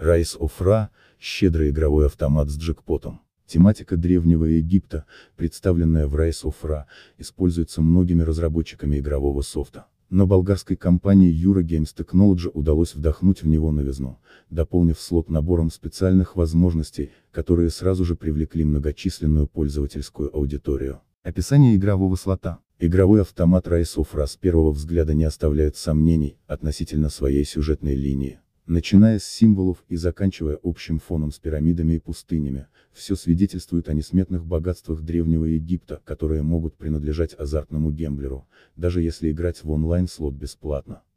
Of Ra – щедрый игровой автомат с джекпотом. Тематика Древнего Египта, представленная в Rise of Ra, используется многими разработчиками игрового софта. Но болгарской компании Eurogames Technology удалось вдохнуть в него новизну, дополнив слот набором специальных возможностей, которые сразу же привлекли многочисленную пользовательскую аудиторию. Описание игрового слота. Игровой автомат Rise of Ra с первого взгляда не оставляет сомнений относительно своей сюжетной линии. Начиная с символов и заканчивая общим фоном с пирамидами и пустынями, все свидетельствует о несметных богатствах Древнего Египта, которые могут принадлежать азартному гемблеру, даже если играть в онлайн-слот бесплатно.